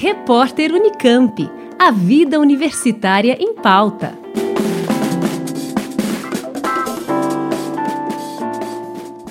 Repórter Unicamp. A vida universitária em pauta.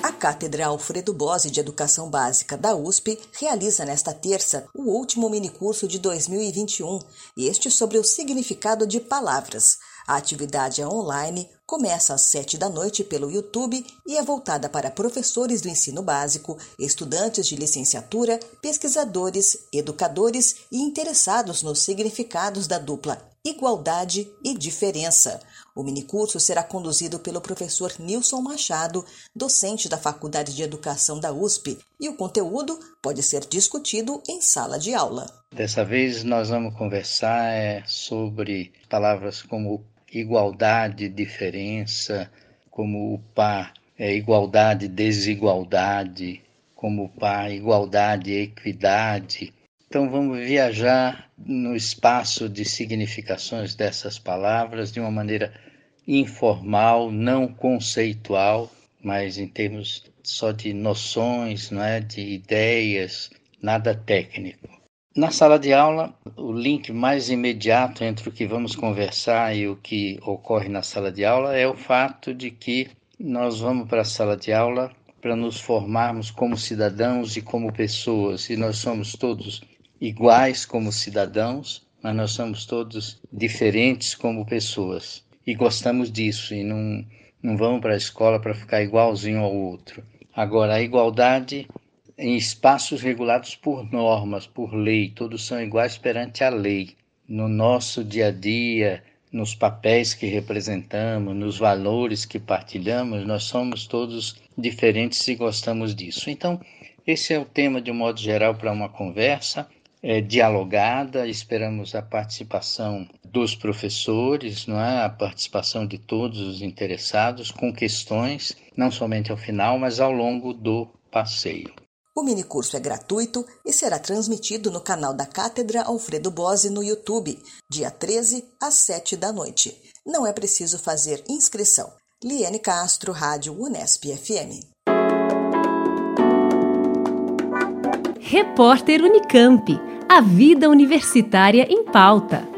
A Cátedra Alfredo Bose de Educação Básica da USP realiza nesta terça o último minicurso de 2021, este sobre o significado de palavras. A atividade é online, começa às sete da noite pelo YouTube e é voltada para professores do ensino básico, estudantes de licenciatura, pesquisadores, educadores e interessados nos significados da dupla igualdade e diferença. O minicurso será conduzido pelo professor Nilson Machado, docente da Faculdade de Educação da USP, e o conteúdo pode ser discutido em sala de aula. Dessa vez nós vamos conversar é, sobre palavras como igualdade, diferença, como o pá é igualdade, desigualdade, como o pá igualdade, equidade. Então vamos viajar no espaço de significações dessas palavras de uma maneira informal, não conceitual, mas em termos só de noções, não é, de ideias, nada técnico. Na sala de aula, o link mais imediato entre o que vamos conversar e o que ocorre na sala de aula é o fato de que nós vamos para a sala de aula para nos formarmos como cidadãos e como pessoas, e nós somos todos iguais como cidadãos, mas nós somos todos diferentes como pessoas. E gostamos disso, e não, não vamos para a escola para ficar igualzinho ao outro. Agora, a igualdade em espaços regulados por normas, por lei, todos são iguais perante a lei. No nosso dia a dia, nos papéis que representamos, nos valores que partilhamos, nós somos todos diferentes e gostamos disso. Então, esse é o tema de um modo geral para uma conversa é, dialogada. Esperamos a participação dos professores, não é? a participação de todos os interessados com questões, não somente ao final, mas ao longo do passeio. O minicurso é gratuito e será transmitido no canal da Cátedra Alfredo Bose no YouTube, dia 13 às 7 da noite. Não é preciso fazer inscrição. Liane Castro, Rádio Unesp FM. Repórter Unicamp. A vida universitária em pauta.